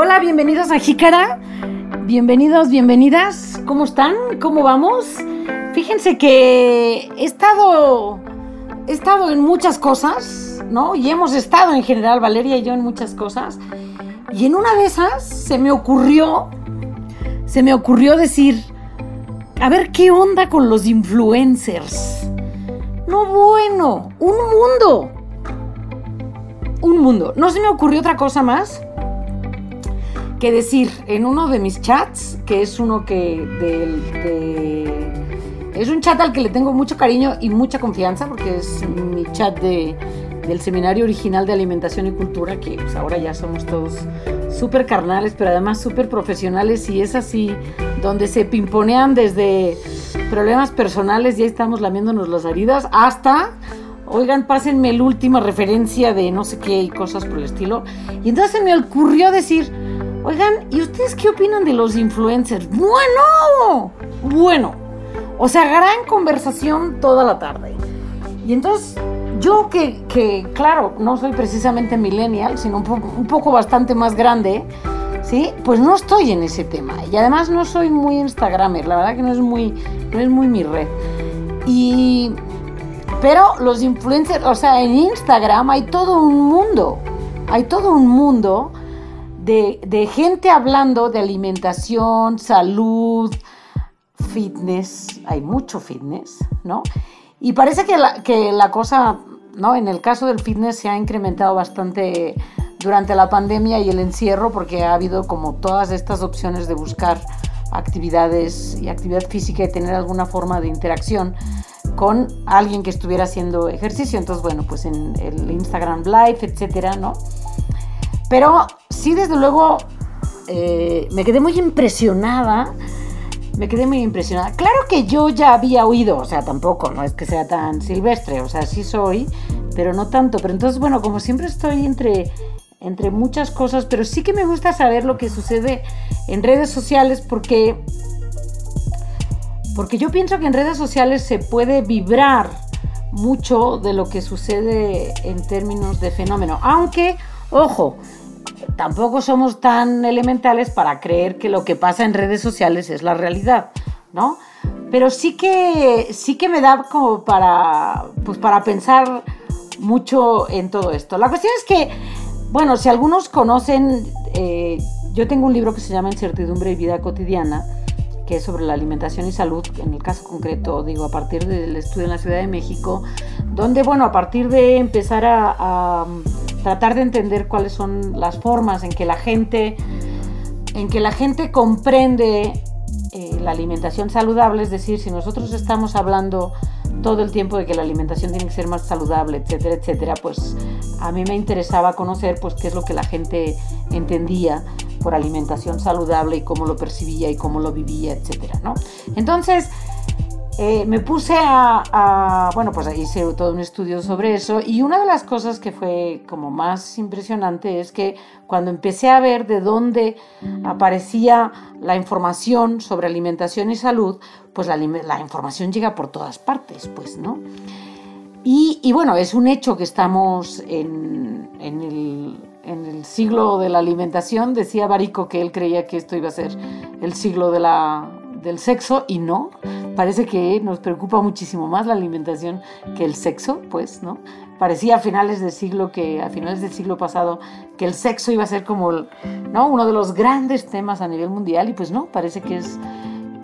Hola, bienvenidos a Jícara. Bienvenidos, bienvenidas. ¿Cómo están? ¿Cómo vamos? Fíjense que he estado, he estado en muchas cosas, ¿no? Y hemos estado en general, Valeria y yo, en muchas cosas. Y en una de esas se me ocurrió, se me ocurrió decir, a ver qué onda con los influencers. No bueno, un mundo. Un mundo. No se me ocurrió otra cosa más que decir en uno de mis chats, que es uno que es un chat al que le tengo mucho cariño y mucha confianza, porque es mi chat de, del seminario original de alimentación y cultura, que pues, ahora ya somos todos súper carnales, pero además súper profesionales, y es así, donde se pimponean desde problemas personales, ya estamos lamiéndonos las heridas, hasta oigan, pásenme la última referencia de no sé qué y cosas por el estilo. Y entonces me ocurrió decir, Oigan, ¿y ustedes qué opinan de los influencers? Bueno, bueno. O sea, gran conversación toda la tarde. Y entonces, yo que, claro, no soy precisamente millennial, sino un, poco bastante más grande, ¿sí? Pues no estoy en ese tema. Y además no soy muy Instagramer, la verdad que no es muy, no es muy mi red. Y... Pero los influencers, o sea, en Instagram hay todo un mundo. Hay todo un mundo de, gente hablando de alimentación, salud, fitness, hay mucho fitness, ¿no? Y parece que la, que la cosa, ¿no? En el caso del fitness se ha incrementado bastante durante la pandemia y el encierro porque ha habido como todas estas opciones de buscar actividades y actividad física y tener alguna forma de interacción con alguien que estuviera haciendo ejercicio. Entonces, bueno, pues en el Instagram Live, etcétera, ¿no? Pero sí, desde luego, eh, me quedé muy impresionada. Me quedé muy impresionada. Claro que yo ya había oído, o sea, tampoco, no es que sea tan silvestre, o sea, sí soy, pero no tanto. Pero entonces, bueno, como siempre estoy entre, entre muchas cosas, pero sí que me gusta saber lo que sucede en redes sociales porque, porque yo pienso que en redes sociales se puede vibrar mucho de lo que sucede en términos de fenómeno. Aunque, ojo, tampoco somos tan elementales para creer que lo que pasa en redes sociales es la realidad, ¿no? Pero sí que, sí que me da como para, pues para pensar mucho en todo esto. La cuestión es que, bueno, si algunos conocen, eh, yo tengo un libro que se llama Incertidumbre y Vida Cotidiana, que es sobre la alimentación y salud, en el caso concreto, digo, a partir del estudio en la Ciudad de México, donde, bueno, a partir de empezar a, tratar de entender cuáles son las formas en que la gente, en que la gente comprende eh, la alimentación saludable, es decir, si nosotros estamos hablando todo el tiempo de que la alimentación tiene que ser más saludable, etcétera, etcétera, pues a mí me interesaba conocer pues qué es lo que la gente entendía por alimentación saludable y cómo lo percibía y cómo lo vivía, etcétera, ¿no? Entonces, eh, me puse a, bueno, pues hice todo un estudio sobre eso y una de las cosas que fue como más impresionante es que cuando empecé a ver de dónde aparecía la información sobre alimentación y salud, pues la, información llega por todas partes, pues, ¿no? Y, bueno, es un hecho que estamos en, en el en el siglo de la alimentación, decía Barico que él creía que esto iba a ser el siglo de la, del sexo y no, parece que nos preocupa muchísimo más la alimentación que el sexo, pues, ¿no? Parecía a finales del siglo que a finales del siglo pasado que el sexo iba a ser como, ¿no? uno de los grandes temas a nivel mundial y pues no, parece que es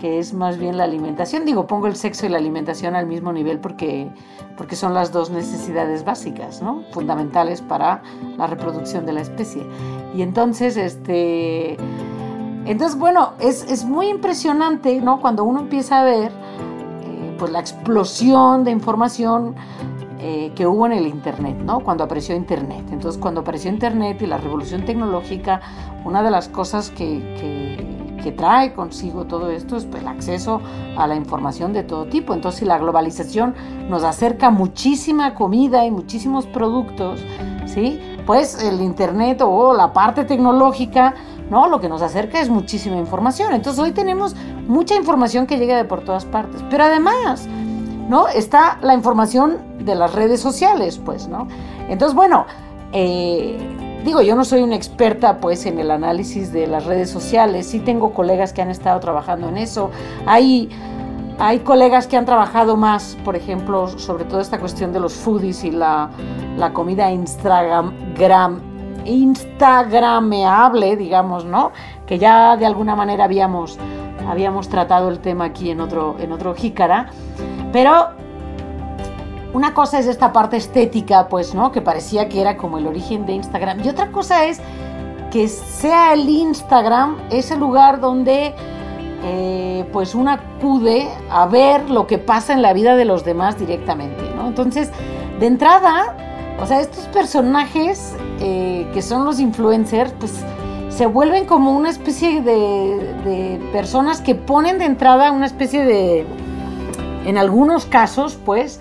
que es más bien la alimentación. Digo, pongo el sexo y la alimentación al mismo nivel porque, porque son las dos necesidades básicas, ¿no? fundamentales para la reproducción de la especie. Y entonces, este, entonces bueno, es, es muy impresionante ¿no? cuando uno empieza a ver eh, pues la explosión de información eh, que hubo en el Internet, ¿no? Cuando apareció Internet. Entonces, cuando apareció Internet y la revolución tecnológica, una de las cosas que, que trae consigo todo esto es pues, el acceso a la información de todo tipo. Entonces, si la globalización nos acerca muchísima comida y muchísimos productos, ¿sí? pues el Internet o la parte tecnológica, ¿no? lo que nos acerca es muchísima información. Entonces, hoy tenemos mucha información que llega de por todas partes. Pero además, ¿no? está la información de las redes sociales, pues, ¿no? Entonces, bueno, eh, digo, yo no soy una experta pues en el análisis de las redes sociales, sí tengo colegas que han estado trabajando en eso. Hay, hay colegas que han trabajado más, por ejemplo, sobre todo esta cuestión de los foodies y la, la comida Instagram, instagrameable, digamos, ¿no? Que ya de alguna manera habíamos, habíamos tratado el tema aquí en otro, en otro jícara. Pero una cosa es esta parte estética, pues, ¿no? Que parecía que era como el origen de Instagram. Y otra cosa es que sea el Instagram ese lugar donde eh, pues uno acude a ver lo que pasa en la vida de los demás directamente, ¿no? Entonces, de entrada, o sea, estos personajes eh, que son los influencers, pues se vuelven como una especie de, de personas que ponen de entrada una especie de, en algunos casos, pues,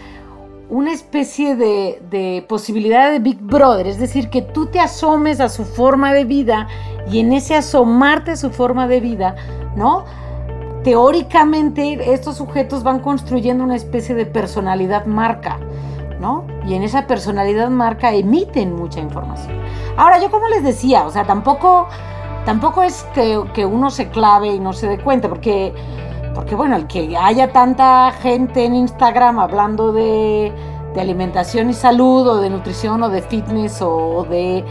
una especie de, posibilidad de Big Brother, es decir, que tú te asomes a su forma de vida y en ese asomarte a su forma de vida, ¿no? Teóricamente estos sujetos van construyendo una especie de personalidad marca, ¿no? Y en esa personalidad marca emiten mucha información. Ahora, yo como les decía, o sea, tampoco, tampoco es que, que uno se clave y no se dé cuenta, porque porque bueno, el que haya tanta gente en Instagram hablando de, alimentación y salud o de nutrición o de fitness o de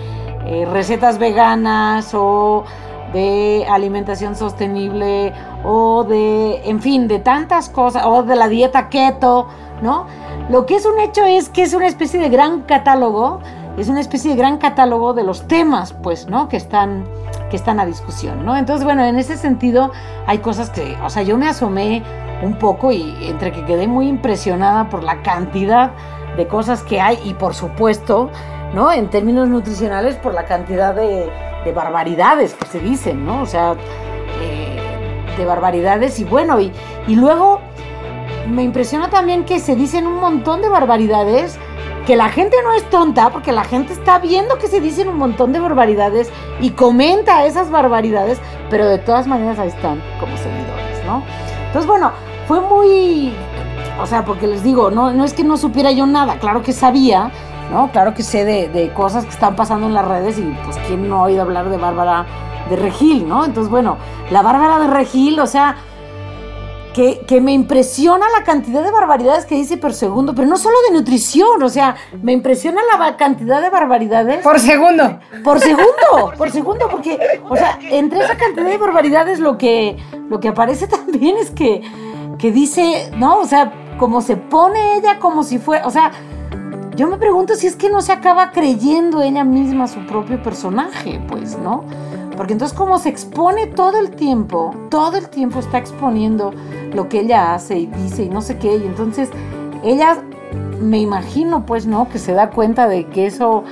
eh, recetas veganas o de alimentación sostenible o de, en fin, de tantas cosas, o de la dieta keto, ¿no? Lo que es un hecho es que es una especie de gran catálogo, es una especie de gran catálogo de los temas, pues, ¿no? Que están que están a discusión, ¿no? Entonces, bueno, en ese sentido hay cosas que, o sea, yo me asomé un poco y entre que quedé muy impresionada por la cantidad de cosas que hay y por supuesto, ¿no? En términos nutricionales, por la cantidad de, barbaridades que se dicen, ¿no? O sea, eh, de barbaridades y bueno, y, y luego me impresiona también que se dicen un montón de barbaridades que la gente no es tonta porque la gente está viendo que se dicen un montón de barbaridades y comenta esas barbaridades, pero de todas maneras ahí están como seguidores, ¿no? Entonces, bueno, fue muy, o sea, porque les digo, no, no es que no supiera yo nada, claro que sabía, ¿no? Claro que sé de, de cosas que están pasando en las redes y pues quién no ha oído hablar de Bárbara de Regil, ¿no? Entonces, bueno, la Bárbara de Regil, o sea, que, me impresiona la cantidad de barbaridades que dice por segundo, pero no solo de nutrición, o sea, me impresiona la cantidad de barbaridades. Por segundo. Por segundo, por segundo, porque, o sea, entre esa cantidad de barbaridades lo que, lo que aparece también es que, que dice, ¿no? O sea, como se pone ella como si fuera, o sea, yo me pregunto si es que no se acaba creyendo ella misma su propio personaje, pues, ¿no? Porque entonces como se expone todo el tiempo, todo el tiempo está exponiendo lo que ella hace y dice y no sé qué. Y entonces ella, me imagino pues, ¿no? Que se da cuenta de que eso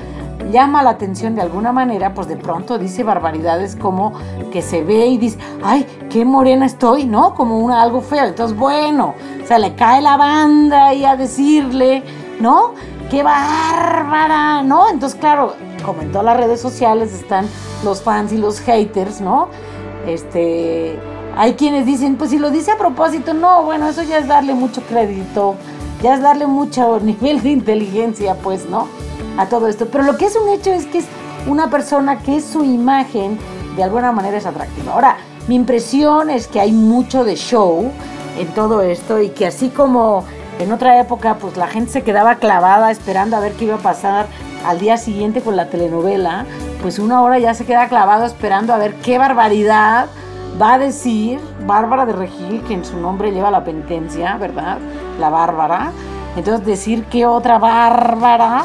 llama la atención de alguna manera, pues de pronto dice barbaridades como que se ve y dice, ay, qué morena estoy, ¿no? Como una, algo feo. Entonces, bueno, o sea, le cae la banda y a decirle, ¿no? Qué bárbara, ¿no? Entonces, claro, como en todas las redes sociales están los fans y los haters, ¿no? Este, hay quienes dicen, pues si lo dice a propósito, no, bueno, eso ya es darle mucho crédito, ya es darle mucho nivel de inteligencia, pues, ¿no? A todo esto. Pero lo que es un hecho es que es una persona que su imagen de alguna manera es atractiva. Ahora, mi impresión es que hay mucho de show en todo esto y que así como en otra época, pues la gente se quedaba clavada esperando a ver qué iba a pasar al día siguiente con la telenovela, pues una hora ya se queda clavado esperando a ver qué barbaridad va a decir Bárbara de Regil, que en su nombre lleva la penitencia, ¿verdad? La Bárbara. Entonces decir qué otra Bárbara,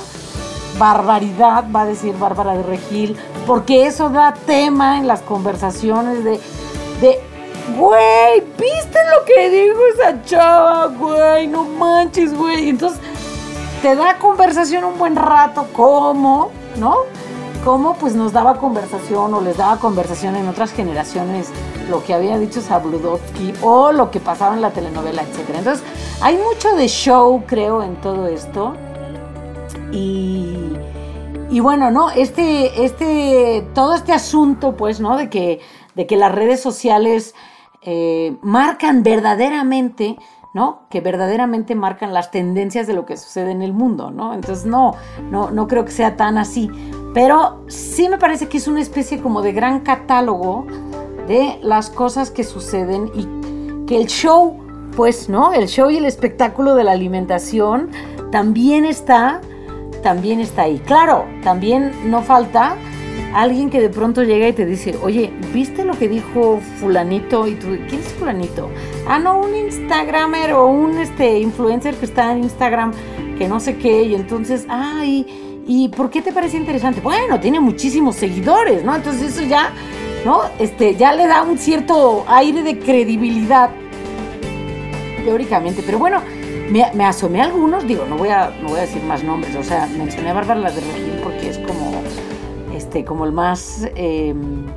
barbaridad va a decir Bárbara de Regil, porque eso da tema en las conversaciones de, de güey, ¿viste lo que dijo esa chava, güey? No manches, güey. Entonces te da conversación un buen rato, ¿cómo? ¿No? ¿Cómo pues nos daba conversación o les daba conversación en otras generaciones lo que había dicho Sabludowski o lo que pasaba en la telenovela, etcétera. Entonces, hay mucho de show, creo, en todo esto. Y, y bueno, ¿no? Este, este, todo este asunto, pues, ¿no? De que, de que las redes sociales eh, marcan verdaderamente ¿no? Que verdaderamente marcan las tendencias de lo que sucede en el mundo, ¿no? Entonces, no, no, no creo que sea tan así. Pero sí me parece que es una especie como de gran catálogo de las cosas que suceden y que el show, pues, ¿no? El show y el espectáculo de la alimentación también está, también está ahí. Claro, también no falta alguien que de pronto llega y te dice, oye, ¿viste lo que dijo fulanito? Y tú, ¿quién es fulanito? Ah, no, un Instagramer o un este, influencer que está en Instagram, que no sé qué, y entonces, ay, ¿y por qué te parece interesante? Bueno, tiene muchísimos seguidores, ¿no? Entonces eso ya ¿no? Este, ya le da un cierto aire de credibilidad, teóricamente. Pero bueno, me, asomé a algunos, digo, no voy, a, no voy a decir más nombres, o sea, mencioné a Bárbara de Regil porque este, como el más, em,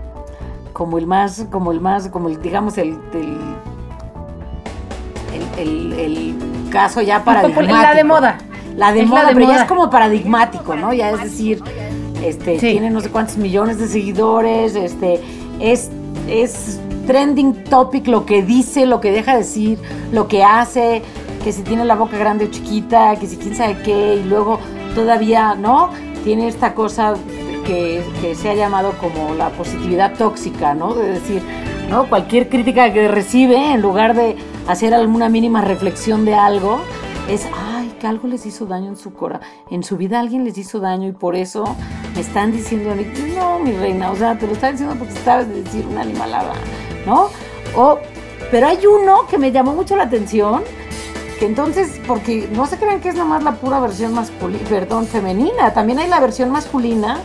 como el más, como el más, como el, digamos, el, el, el, caso ya paradigmático. La de moda. La de moda, pero ya es como paradigmático, ¿no? Ya es decir, este, tiene no sé cuántos millones de seguidores, este, es, es trending topic lo que dice, lo que deja de decir, lo que hace, que si tiene la boca grande o chiquita, que si quién sabe qué, y luego todavía, ¿no? Tiene esta cosa que, se ha llamado como la positividad tóxica, ¿no? De decir, ¿no? Cualquier crítica que recibe, en lugar de hacer alguna mínima reflexión de algo, es, que algo les hizo daño en su cora, en su vida alguien les hizo daño y por eso me están diciendo no, mi reina, o sea, te lo está diciendo porque sabes decir una animalada, ¿no? O, pero hay uno que me llamó mucho la atención, que entonces, porque no se crean que es nomás la pura versión masculina, perdón, femenina, también hay la versión masculina,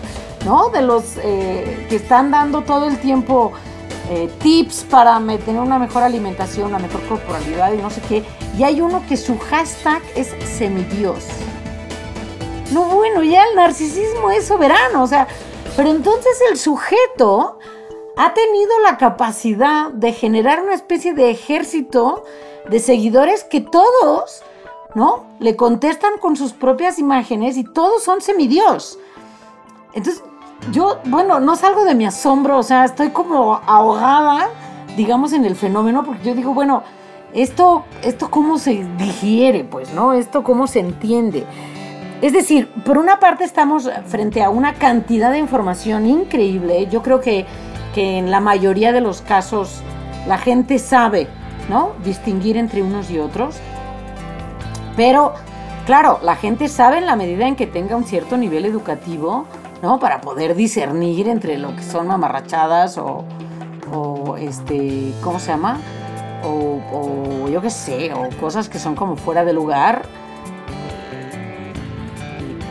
¿no? De los eh, que están dando todo el tiempo eh, tips para tener una mejor alimentación, una mejor corporalidad y no sé qué. Y hay uno que su hashtag es semidios. No, bueno, ya el narcisismo es soberano, o sea, pero entonces el sujeto ha tenido la capacidad de generar una especie de ejército de seguidores que todos, ¿no? Le contestan con sus propias imágenes y todos son semidios. Entonces, yo, bueno, no salgo de mi asombro, o sea, estoy como ahogada, digamos, en el fenómeno, porque yo digo, bueno, esto, esto cómo se digiere, pues, ¿no? Esto cómo se entiende. Es decir, por una parte estamos frente a una cantidad de información increíble. Yo creo que, que en la mayoría de los casos la gente sabe, ¿no? Distinguir entre unos y otros. Pero, claro, la gente sabe en la medida en que tenga un cierto nivel educativo, ¿no? Para poder discernir entre lo que son mamarrachadas o, este, ¿cómo se llama? O, o yo qué sé, o cosas que son como fuera de lugar.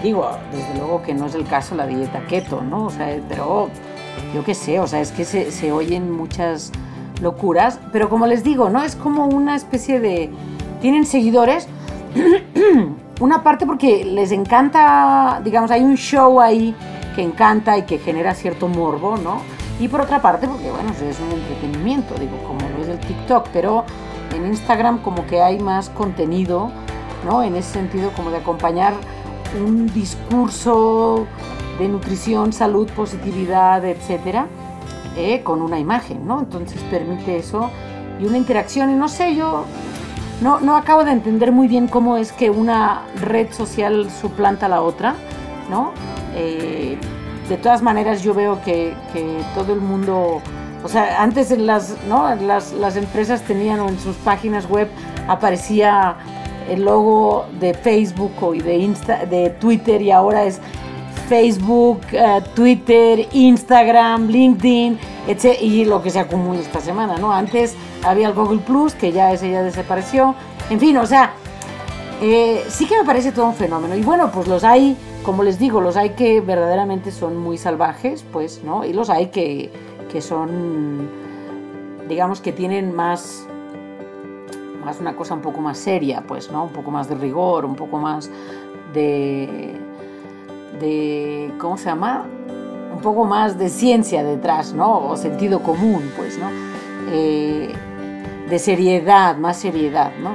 Digo, desde luego que no es el caso la dieta keto, ¿no? O sea, pero yo qué sé, o sea, es que se, se oyen muchas locuras, pero como les digo, ¿no? Es como una especie de... Tienen seguidores, una parte porque les encanta, digamos, hay un show ahí que encanta y que genera cierto morbo, ¿no? Y por otra parte, porque bueno, es un entretenimiento, digo, como lo es el TikTok, pero en Instagram como que hay más contenido, ¿no? En ese sentido, como de acompañar un discurso de nutrición, salud, positividad, etcétera, eh, con una imagen, ¿no? Entonces permite eso y una interacción. Y no sé, yo no, no acabo de entender muy bien cómo es que una red social suplanta a la otra, ¿no? Eh, de todas maneras yo veo que, todo el mundo, o sea, antes en las, ¿no? las, las empresas tenían en sus páginas web aparecía el logo de Facebook o de, Insta, de Twitter y ahora es Facebook, eh, Twitter, Instagram, LinkedIn, etc. Y lo que se acumula esta semana, ¿no? Antes había el Google Plus, que ya ese ya desapareció. En fin, o sea, eh, sí que me parece todo un fenómeno. Y bueno, pues los hay como les digo, los hay que verdaderamente son muy salvajes, pues, ¿no? Y los hay que, que son, digamos, que tienen más, más una cosa un poco más seria, pues, ¿no? Un poco más de rigor, un poco más de, de ¿cómo se llama? Un poco más de ciencia detrás, ¿no? O sentido común, pues, ¿no? Eh, de seriedad, más seriedad, ¿no?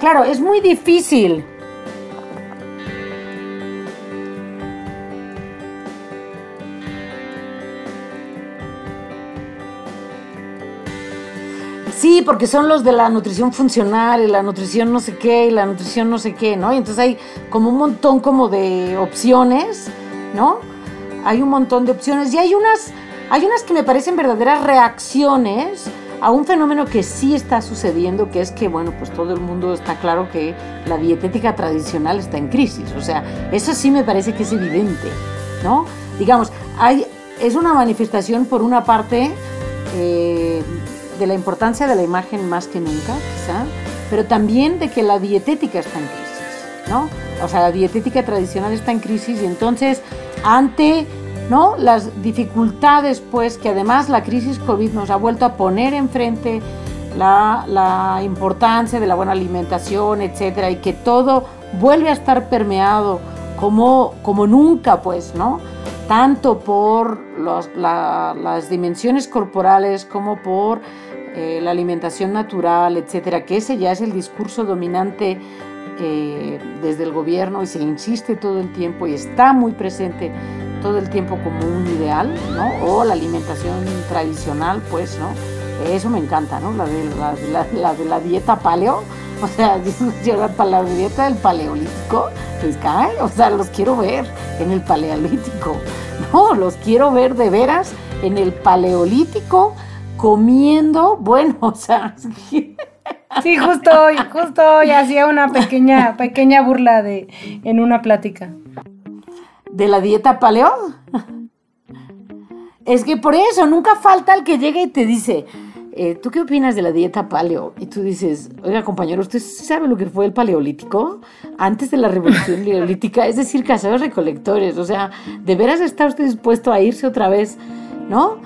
Claro, es muy difícil Sí, porque son los de la nutrición funcional y la nutrición no sé qué y la nutrición no sé qué, ¿no? Y entonces hay como un montón como de opciones, ¿no? hay un montón de opciones y hay unas, hay unas que me parecen verdaderas reacciones a un fenómeno que sí está sucediendo, que es que, bueno, pues todo el mundo está claro que la dietética tradicional está en crisis. O sea, eso sí me parece que es evidente, ¿no? Digamos, hay, es una manifestación, por una parte, eh, de la importancia de la imagen más que nunca, quizá, pero también de que la dietética está en crisis, ¿no? O sea, la dietética tradicional está en crisis y entonces, ante ¿no? Las dificultades, pues, que además la crisis COVID nos ha vuelto a poner enfrente, la, la importancia de la buena alimentación, etcétera, y que todo vuelve a estar permeado como, como nunca, pues, ¿no? Tanto por las dimensiones corporales como por eh, la alimentación natural, etcétera, que ese ya es el discurso dominante eh, desde el gobierno y se insiste todo el tiempo y está muy presente todo el tiempo como un ideal, ¿no? O la alimentación tradicional, pues, ¿no? Eso me encanta, ¿no? La de la, la dieta paleo, o sea, para la dieta del paleolítico, pues cae, o sea, los quiero ver en el paleolítico, no, los quiero ver de veras en el paleolítico comiendo, bueno, o sea... Sí, justo hoy, justo hoy hacía una pequeña, pequeña burla de, en una plática de la dieta paleo. Es que por eso nunca falta el que llega y te dice, eh, ¿tú qué opinas de la dieta paleo? Y tú dices, oiga compañero, ¿usted sabe lo que fue el paleolítico? Antes de la revolución neolítica, es decir, cazadores recolectores. O sea, ¿de veras está usted dispuesto a irse otra vez, no?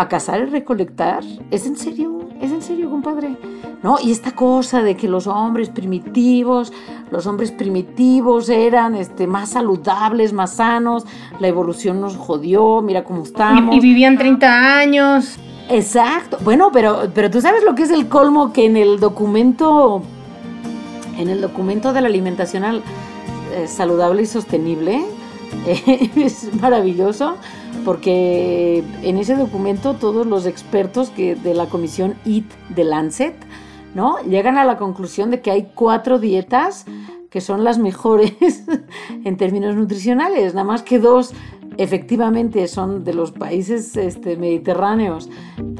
A cazar y recolectar. ¿Es en serio? ¿Es en serio, compadre? ¿No? Y esta cosa de que los hombres primitivos, los hombres primitivos eran este, más saludables, más sanos, la evolución nos jodió, mira cómo estamos. Y, vivían 30 años. Exacto. Bueno, pero, pero tú sabes lo que es el colmo que en el documento, en el documento de la alimentación eh, saludable y sostenible, es maravilloso porque en ese documento todos los expertos que de la comisión IT de Lancet, ¿no? Llegan a la conclusión de que hay cuatro dietas que son las mejores en términos nutricionales, nada más que dos efectivamente son de los países este, mediterráneos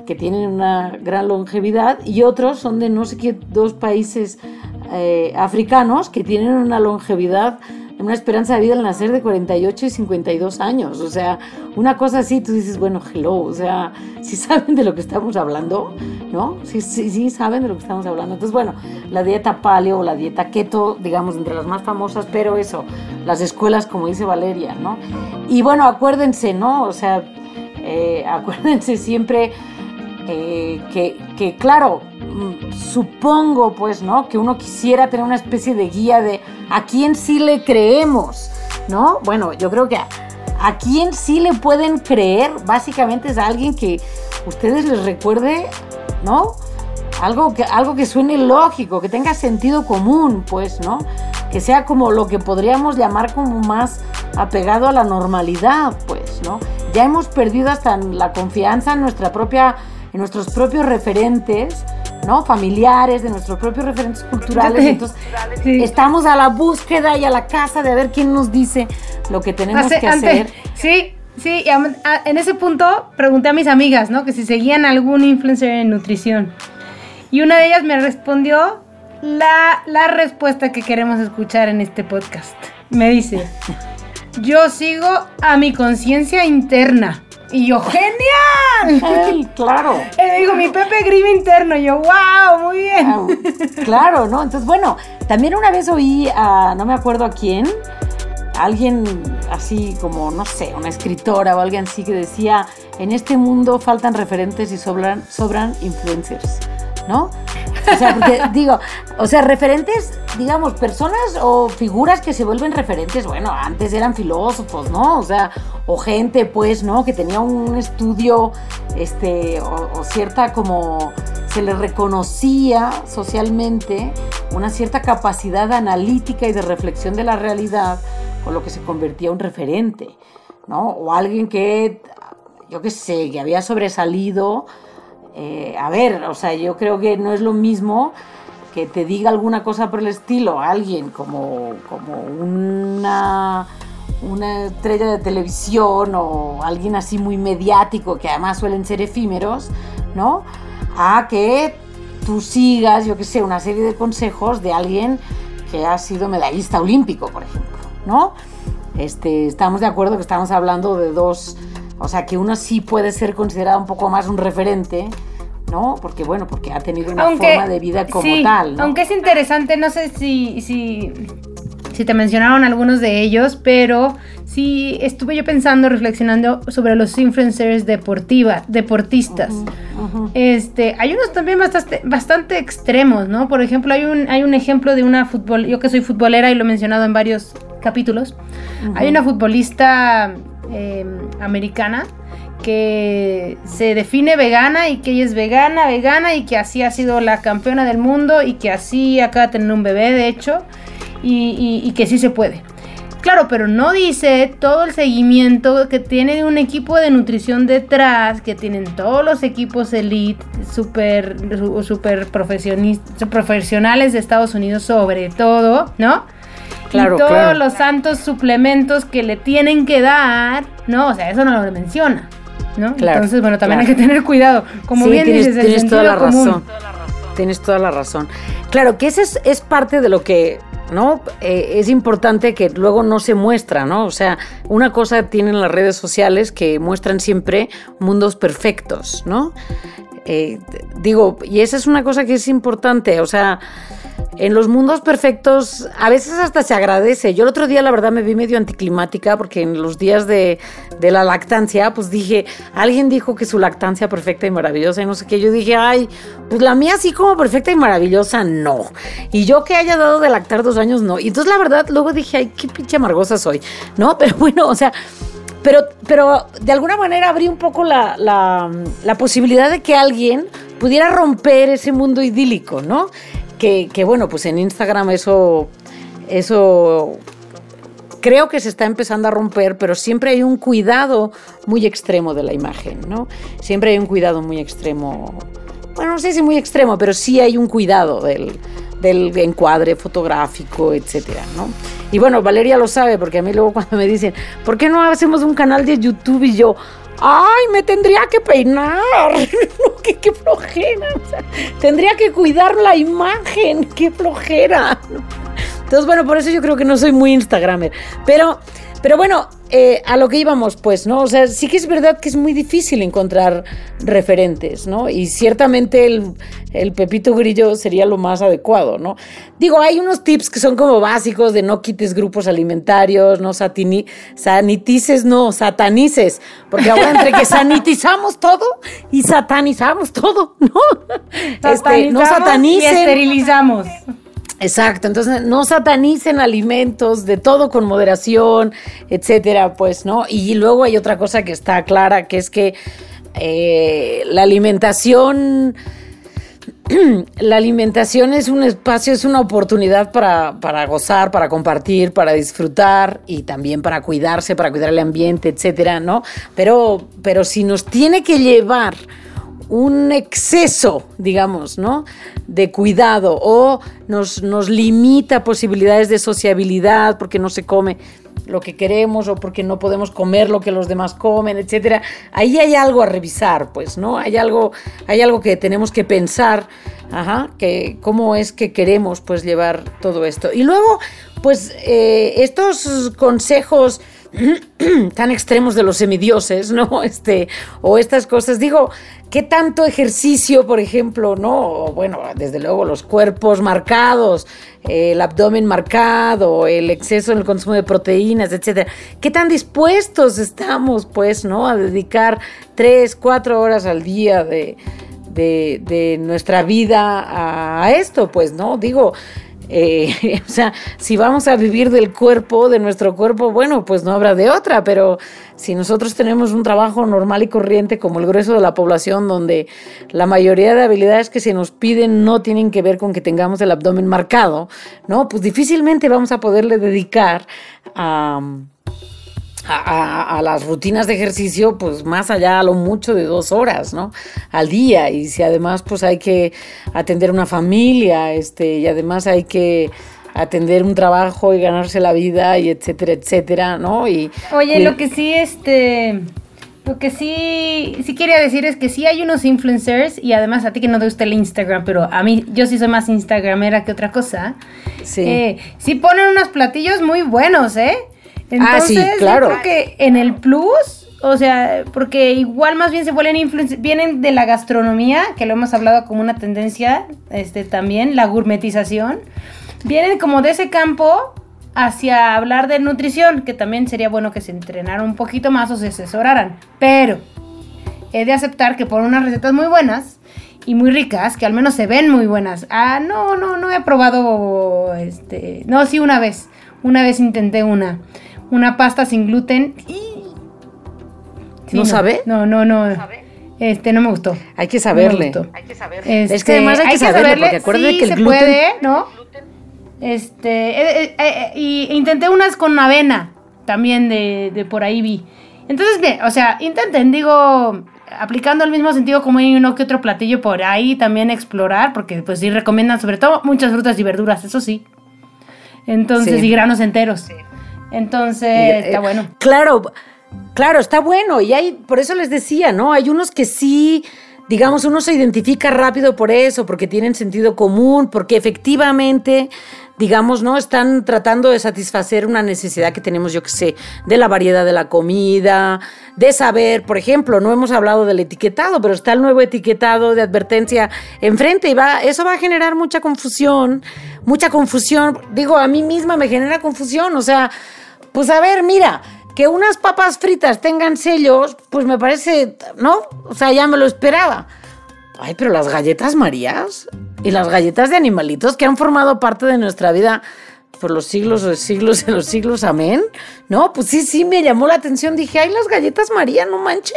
que tienen una gran longevidad y otros son de no sé qué dos países eh, africanos que tienen una longevidad una esperanza de vida al nacer de 48 y 52 años. O sea, una cosa así, tú dices, bueno, hello, o sea, si saben de lo que estamos hablando, ¿no? Sí, sí, sí saben de lo que estamos hablando. Entonces, bueno, la dieta paleo o la dieta keto, digamos, entre las más famosas, pero eso, las escuelas, como dice Valeria, ¿no? Y bueno, acuérdense, ¿no? O sea, eh, acuérdense siempre eh, que, que, claro, mm, supongo pues, ¿no? Que uno quisiera tener una especie de guía de a quién sí le creemos, ¿no? Bueno, yo creo que a, a quién sí le pueden creer, básicamente es a alguien que ustedes les recuerde, ¿no? Algo que, algo que suene lógico, que tenga sentido común, pues, ¿no? Que sea como lo que podríamos llamar como más apegado a la normalidad, pues, ¿no? Ya hemos perdido hasta la confianza en nuestra propia en nuestros propios referentes, ¿no? Familiares, de nuestros propios referentes culturales. Entonces, estamos a la búsqueda y a la casa de ver quién nos dice lo que tenemos que hacer. Sí, sí, en ese punto pregunté a mis amigas, ¿no? Que si seguían algún influencer en nutrición. Y una de ellas me respondió la, la respuesta que queremos escuchar en este podcast. Me dice, yo sigo a mi conciencia interna. Y yo, ¡genial! claro. Y me dijo, mi Pepe Grimm interno. Y yo, ¡wow! Muy bien. claro, ¿no? Entonces, bueno, también una vez oí a, no me acuerdo a quién, alguien así como, no sé, una escritora o alguien así que decía, en este mundo faltan referentes y sobran, sobran influencers, ¿no? O sea, porque digo, o sea, referentes, digamos, personas o figuras que se vuelven referentes, bueno, antes eran filósofos, ¿no? O sea, o gente, pues, ¿no? Que tenía un estudio, este, o, cierta como, se le reconocía socialmente una cierta capacidad analítica y de reflexión de la realidad, con lo que se convertía un referente, ¿no? O alguien que, yo qué sé, que había sobresalido eh, a ver, o sea, yo creo que no es lo mismo que te diga alguna cosa por el estilo a alguien como, como una, una estrella de televisión o alguien así muy mediático, que además suelen ser efímeros, ¿no? A que tú sigas, yo qué sé, una serie de consejos de alguien que ha sido medallista olímpico, por ejemplo, ¿no? Este, estamos de acuerdo que estamos hablando de dos, o sea, que uno sí puede ser considerado un poco más un referente, ¿no? Porque bueno, porque ha tenido una forma de vida como tal. ¿no? Aunque es interesante, no sé si, si, si te mencionaron algunos de ellos, pero sí estuve yo pensando, reflexionando sobre los influencers deportiva, deportistas. Este, hay unos también bastante, bastante extremos, ¿no? Por ejemplo, hay un, hay un ejemplo de una fútbol, yo que soy futbolera y lo he mencionado en varios capítulos. Hay una futbolista em, americana que se define vegana y que ella es vegana, vegana y que así ha sido la campeona del mundo y que así acaba de tener un bebé, de hecho, y que sí se puede. Claro, pero no dice todo el seguimiento que tiene un equipo de nutrición detrás, que tienen todos los equipos elite, super, super profesionales de Estados Unidos sobre todo, ¿no? Claro, y todos los santos suplementos que le tienen que dar, ¿no? O sea, eso no lo menciona, ¿no? Entonces, bueno, también hay que tener cuidado. Como bien dices, tienes toda la razón. Tienes toda la razón. Claro, que eso es, es parte de lo que ¿no? Eh, es importante que luego no se muestra, ¿no? O sea, una cosa tienen las redes sociales que muestran siempre mundos perfectos, ¿no? Eh, digo, y esa es una cosa que es importante, o sea, en los mundos perfectos a veces hasta se agradece. Yo el otro día la verdad me vi medio anticlimática porque en los días de, la lactancia pues dije, alguien dijo que su lactancia perfecta y maravillosa y no sé qué. Yo dije, ay, pues la mía así como perfecta y maravillosa no. Y yo que haya dado de lactar dos años no. Y entonces la verdad luego dije, ay, qué pinche amargosa soy. ¿No? Pero bueno, o sea... Pero, pero de alguna manera abrí un poco la, la posibilidad de que alguien pudiera romper ese mundo idílico, ¿no? Que, bueno, pues en Instagram eso, eso creo que se está empezando a romper, pero siempre hay un cuidado muy extremo de la imagen, ¿no? Siempre hay un cuidado muy extremo, bueno, no sé si muy extremo, pero sí hay un cuidado del, del encuadre fotográfico, etcétera, ¿no? Y bueno, Valeria lo sabe, porque a mí luego cuando me dicen, ¿por qué no hacemos un canal de YouTube? Y yo, ay, me tendría que peinar, qué, flojera, tendría que cuidar la imagen, qué flojera. Entonces, bueno, por eso yo creo que no soy muy Instagramer, pero pero bueno, eh, a lo que íbamos, pues, ¿no? O sea, sí que es verdad que es muy difícil encontrar referentes, ¿no? Y ciertamente el, Pepito Grillo sería lo más adecuado, ¿no? Digo, hay unos tips que son como básicos de no quites grupos alimentarios, no satini, sanitices, no, satanices, porque ahora entre que sanitizamos todo y satanizamos todo, ¿no? Este, no satanicen. Y esterilizamos. Exacto, entonces no satanicen alimentos, de todo con moderación, etcétera, pues, ¿no? Y luego hay otra cosa que está clara, que es que eh, la alimentación, la alimentación es un espacio, es una oportunidad para, para, gozar, para compartir, para disfrutar y también para cuidarse, para cuidar el ambiente, etcétera, ¿no? Pero, pero si nos tiene que llevar un exceso, digamos, ¿no? De cuidado o nos, nos limita posibilidades de sociabilidad porque no se come lo que queremos o porque no podemos comer lo que los demás comen, etcétera. Ahí hay algo a revisar, pues, ¿no? Hay algo, hay algo que tenemos que pensar, ajá, que cómo es que queremos, pues, llevar todo esto. Y luego, pues, eh, estos consejos tan extremos de los semidioses, ¿no? Este, o estas cosas. Digo, ¿qué tanto ejercicio, por ejemplo, no? Bueno, desde luego los cuerpos marcados, el abdomen marcado, el exceso en el consumo de proteínas, etcétera. ¿Qué tan dispuestos estamos, pues, no? A dedicar tres, cuatro horas al día de, de, de nuestra vida a esto, pues, ¿no? Digo, eh, o sea, si vamos a vivir del cuerpo, de nuestro cuerpo, bueno, pues no habrá de otra, pero si nosotros tenemos un trabajo normal y corriente como el grueso de la población, donde la mayoría de habilidades que se nos piden no tienen que ver con que tengamos el abdomen marcado, ¿no? Pues difícilmente vamos a poderle dedicar a a, las rutinas de ejercicio, pues más allá a lo mucho de dos horas, ¿no? Al día. Y si además, pues hay que atender una familia, este, y además hay que atender un trabajo y ganarse la vida y etcétera, etcétera, ¿no? Y, Oye, lo que sí, este, lo que sí, sí quería decir es que sí hay unos influencers y además a ti que no te gusta el Instagram, pero a mí yo sí soy más instagramera que otra cosa. Sí. Eh, sí ponen unos platillos muy buenos, ¿eh? Ah, sí, Entonces, claro. yo creo que en el plus, o sea, porque igual más bien se vuelven vienen de la gastronomía, que lo hemos hablado como una tendencia, este también, la gourmetización. Vienen como de ese campo hacia hablar de nutrición, que también sería bueno que se entrenaran un poquito más o se asesoraran. Pero he de aceptar que por unas recetas muy buenas y muy ricas, que al menos se ven muy buenas. Ah, no, no, no he probado este, no, sí una vez. Una vez intenté una una pasta sin gluten y Sí, ¿No sabe? No, no, no. Este no me gustó. Hay que saberle. No. Hay que saberle. Es que además hay que saberle, porque acuérdate sí que el se gluten- puede, ¿no? Este, eh, eh, eh, y intenté unas con avena, también de, de por ahí vi. Entonces, bien, o sea, intenten, digo, aplicando el mismo sentido como hay uno que otro platillo por ahí, también explorar, porque pues sí recomiendan sobre todo muchas frutas y verduras, eso sí. Entonces, Sí. y granos enteros. Entonces, Eh, está bueno. Claro, claro, está bueno. Y hay, por eso les decía, ¿no? Hay unos que sí, digamos, uno se identifica rápido por eso, porque tienen sentido común, porque efectivamente, digamos, ¿no? Están tratando de satisfacer una necesidad que tenemos, yo que sé, de la variedad de la comida, de saber, por ejemplo, no hemos hablado del etiquetado, pero está el nuevo etiquetado de advertencia enfrente y va, eso va a generar mucha confusión, mucha confusión. Digo, a mí misma me genera confusión, o sea, pues a ver, mira, que unas papas fritas tengan sellos, pues me parece, ¿no? O sea, ya me lo esperaba. Ay, pero las galletas Marías y las galletas de animalitos que han formado parte de nuestra vida por los siglos de siglos de los siglos, amén. No, pues sí, sí, me llamó la atención. Dije, ay, las galletas María, no manchen.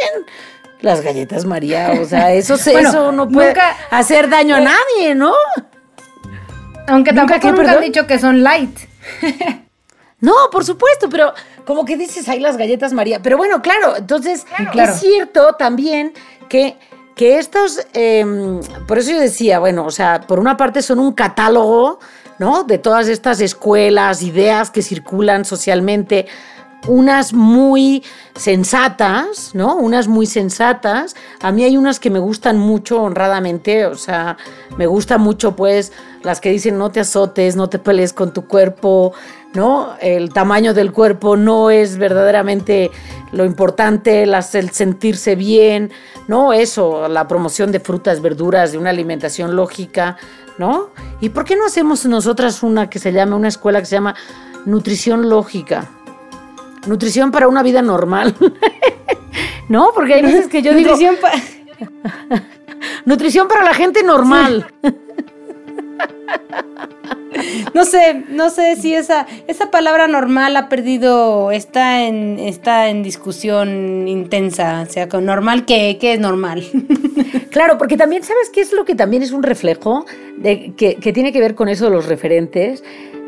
Las galletas María, o sea, eso, se- Bueno, eso no puede nunca- hacer daño a nadie, ¿no? Aunque ¿Nunca tampoco nunca han dicho que son light. No, por supuesto, pero como que dices, hay las galletas María. Pero bueno, claro, entonces claro. es cierto también que, que estos, eh, por eso yo decía, bueno, o sea, por una parte son un catálogo, ¿no? De todas estas escuelas, ideas que circulan socialmente, unas muy sensatas, ¿no? Unas muy sensatas. A mí hay unas que me gustan mucho honradamente, o sea, me gusta mucho pues las que dicen no te azotes, no te pelees con tu cuerpo, ¿no? El tamaño del cuerpo no es verdaderamente lo importante, las- el sentirse bien, ¿no? Eso, la promoción de frutas, verduras, de una alimentación lógica, ¿no? ¿Y por qué no hacemos nosotras una que se llama, una escuela que se llama Nutrición Lógica? Nutrición para una vida normal. no, porque hay veces que yo digo Nutrición pa- nutrición para la gente normal. No sé, no sé si esa, esa palabra normal ha perdido, está en, está en discusión intensa. O sea, con normal, ¿qué, qué es normal? Claro, porque también, ¿sabes qué es lo que también es un reflejo? De, que, que tiene que ver con eso de los referentes.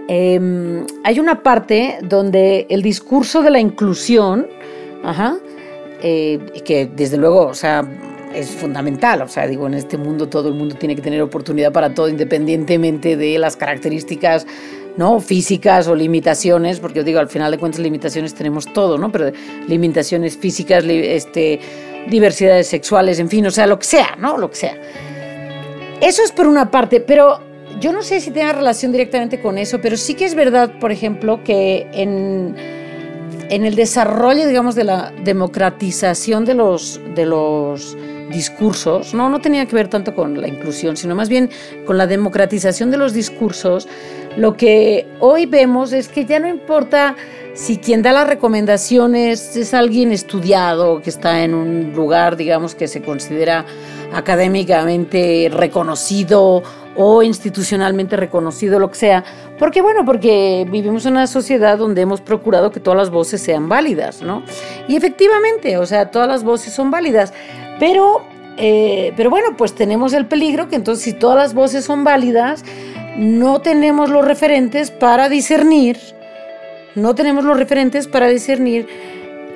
Eh, hay una parte donde el discurso de la inclusión, ajá, eh, que desde luego, o sea, es fundamental. O sea, digo, en este mundo todo el mundo tiene que tener oportunidad para todo, independientemente de las características ¿no? físicas o limitaciones, porque yo digo, al final de cuentas limitaciones tenemos todo, ¿no? Pero limitaciones físicas, este, diversidades sexuales, en fin, o sea, lo que sea, ¿no? Lo que sea. Eso es por una parte, pero yo no sé si tenga relación directamente con eso, pero sí que es verdad, por ejemplo, que en, en el desarrollo, digamos, de la democratización de los, de los discursos, no, no tenía que ver tanto con la inclusión, sino más bien con la democratización de los discursos, lo que hoy vemos es que ya no importa si quien da las recomendaciones es alguien estudiado, que está en un lugar, digamos, que se considera académicamente reconocido o institucionalmente reconocido, lo que sea. Porque, bueno, porque vivimos en una sociedad donde hemos procurado que todas las voces sean válidas, ¿no? Y efectivamente, o sea, todas las voces son válidas. Pero, eh, pero bueno, pues tenemos el peligro que entonces si todas las voces son válidas, no tenemos los referentes para discernir, no tenemos los referentes para discernir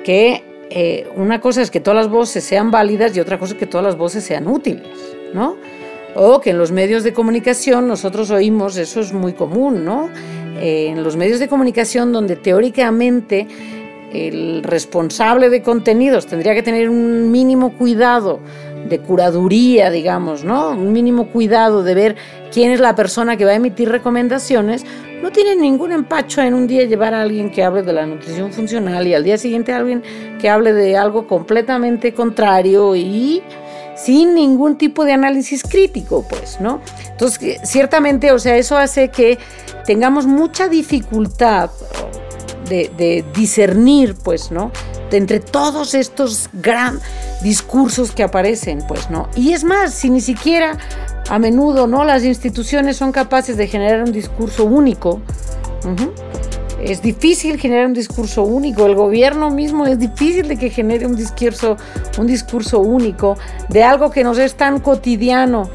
que eh, una cosa es que todas las voces sean válidas y otra cosa es que todas las voces sean útiles, ¿no? O que en los medios de comunicación nosotros oímos, eso es muy común, ¿no? en los medios de comunicación donde teóricamente el responsable de contenidos tendría que tener un mínimo cuidado de curaduría, digamos, ¿no? Un mínimo cuidado de ver quién es la persona que va a emitir recomendaciones, no tiene ningún empacho en un día llevar a alguien que hable de la nutrición funcional y al día siguiente a alguien que hable de algo completamente contrario y sin ningún tipo de análisis crítico, pues, ¿no? Entonces, ciertamente, o sea, eso hace que tengamos mucha dificultad de, discernir, pues, ¿no? Entre todos estos gran discursos que aparecen, pues, ¿no? Y es más, si ni siquiera a menudo, ¿no? Las instituciones son capaces de generar un discurso único. Es difícil generar un discurso único. El gobierno mismo es difícil de que genere un discurso, un discurso único de algo que nos es tan cotidiano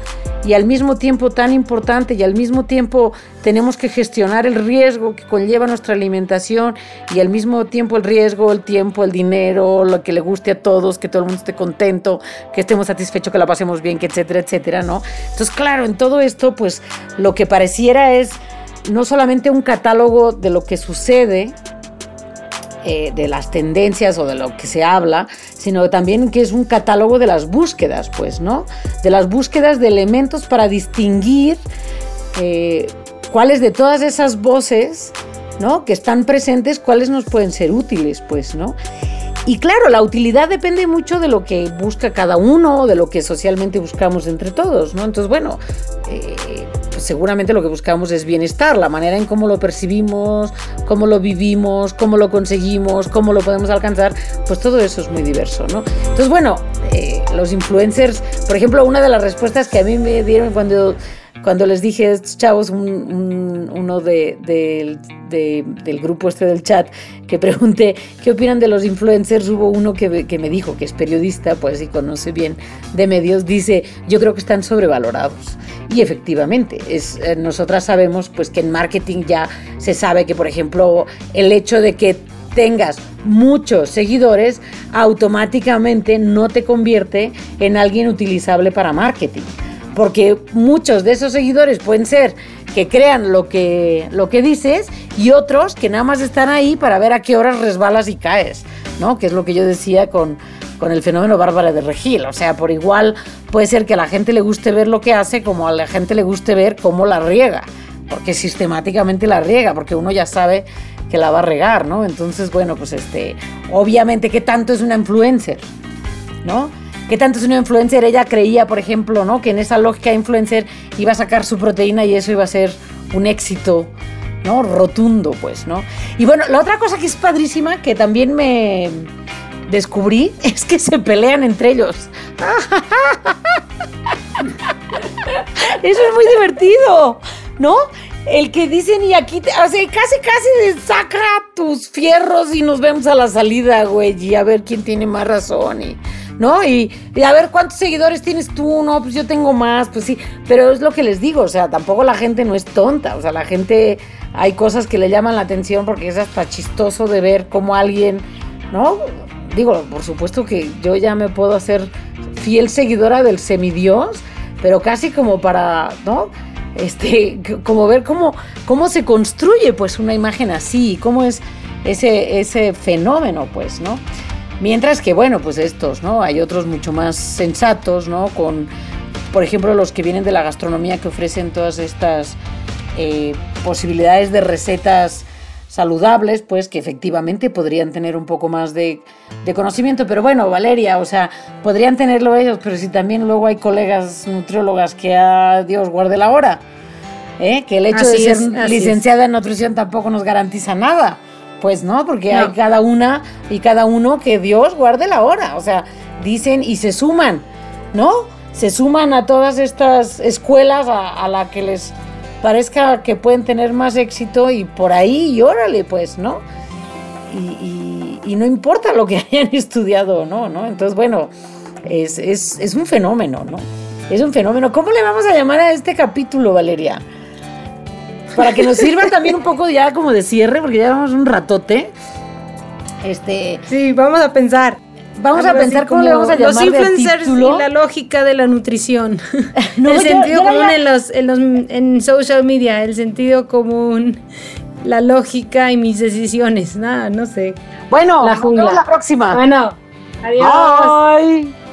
y al mismo tiempo tan importante y al mismo tiempo tenemos que gestionar el riesgo que conlleva nuestra alimentación y al mismo tiempo el riesgo, el tiempo, el dinero, lo que le guste a todos, que todo el mundo esté contento, que estemos satisfechos, que la pasemos bien, que etcétera, etcétera, ¿no? Entonces, claro, en todo esto, pues lo que pareciera es no solamente un catálogo de lo que sucede, eh, de las tendencias o de lo que se habla, sino también que es un catálogo de las búsquedas, pues, ¿no? De las búsquedas de elementos para distinguir eh, cuáles de todas esas voces, ¿no? Que están presentes, cuáles nos pueden ser útiles, pues, ¿no? Y claro, la utilidad depende mucho de lo que busca cada uno, de lo que socialmente buscamos entre todos, ¿no? Entonces, bueno, eh, seguramente lo que buscamos es bienestar, la manera en cómo lo percibimos, cómo lo vivimos, cómo lo conseguimos, cómo lo podemos alcanzar, pues todo eso es muy diverso, ¿no? Entonces, bueno, eh, los influencers, por ejemplo, una de las respuestas que a mí me dieron cuando cuando les dije a estos chavos, uno de, del grupo este del chat, que pregunté qué opinan de los influencers, hubo uno que, que, me dijo, que es periodista, pues y conoce bien de medios, dice, yo creo que están sobrevalorados. Y efectivamente, es, eh, nosotras sabemos pues que en marketing ya se sabe que, por ejemplo, el hecho de que tengas muchos seguidores automáticamente no te convierte en alguien utilizable para marketing porque muchos de esos seguidores pueden ser que crean lo que, lo que dices y otros que nada más están ahí para ver a qué horas resbalas y caes, ¿no? Que es lo que yo decía con, con el fenómeno Bárbara de Regil. O sea, por igual puede ser que a la gente le guste ver lo que hace como a la gente le guste ver cómo la riega, porque sistemáticamente la riega, porque uno ya sabe que la va a regar, ¿no? Entonces, bueno, pues este, obviamente, ¿qué tanto es una influencer? ¿No? ¿Qué tanto es una influencer? Ella creía, por ejemplo, ¿no? que en esa lógica influencer iba a sacar su proteína y eso iba a ser un éxito, ¿no? Rotundo, pues, ¿no? Y bueno, la otra cosa que es padrísima, que también me descubrí, es que se pelean entre ellos. Eso es muy divertido, ¿no? El que dicen y aquí, te, o sea, casi, casi saca tus fierros y nos vemos a la salida, güey, y a ver quién tiene más razón y ¿no? Y, a ver cuántos seguidores tienes tú, no, pues yo tengo más, pues sí, pero es lo que les digo, o sea, tampoco la gente no es tonta, o sea, la gente, hay cosas que le llaman la atención porque es hasta chistoso de ver cómo alguien, ¿no? Digo, por supuesto que yo ya me puedo hacer fiel seguidora del semidios, pero casi como para, ¿no? Este, como ver cómo, cómo se construye pues una imagen así, cómo es ese, ese fenómeno, pues, ¿no? Mientras que, bueno, pues estos, ¿no? Hay otros mucho más sensatos, ¿no? Con, por ejemplo, los que vienen de la gastronomía que ofrecen todas estas eh, posibilidades de recetas saludables, pues que efectivamente podrían tener un poco más de, conocimiento. Pero bueno, Valeria, o sea, podrían tenerlo ellos, pero si también luego hay colegas nutriólogas que a Dios guarde la hora, ¿eh? que el hecho de ser licenciada en nutrición tampoco nos garantiza nada. Pues no, porque hay cada una y cada uno que Dios guarde la hora. O sea, dicen y se suman, ¿no? Se suman a todas estas escuelas a, la que les parezca que pueden tener más éxito y por ahí y órale, pues, ¿no? Y, no importa lo que hayan estudiado no, ¿no? Entonces, bueno, es, es un fenómeno, ¿no? Es un fenómeno. ¿Cómo le vamos a llamar a este capítulo, Valeria? Para que nos sirva también un poco ya como de cierre, porque ya vamos un ratote. Este. Sí, vamos a pensar. Vamos a pensar cómo le vamos a llamar. Los influencers y la lógica de la nutrición. el sentido común en los, en los en social media, el sentido común la lógica y mis decisiones. Nada, no sé. Bueno, La nos jungla. vemos la próxima. Bueno, adiós. Bye.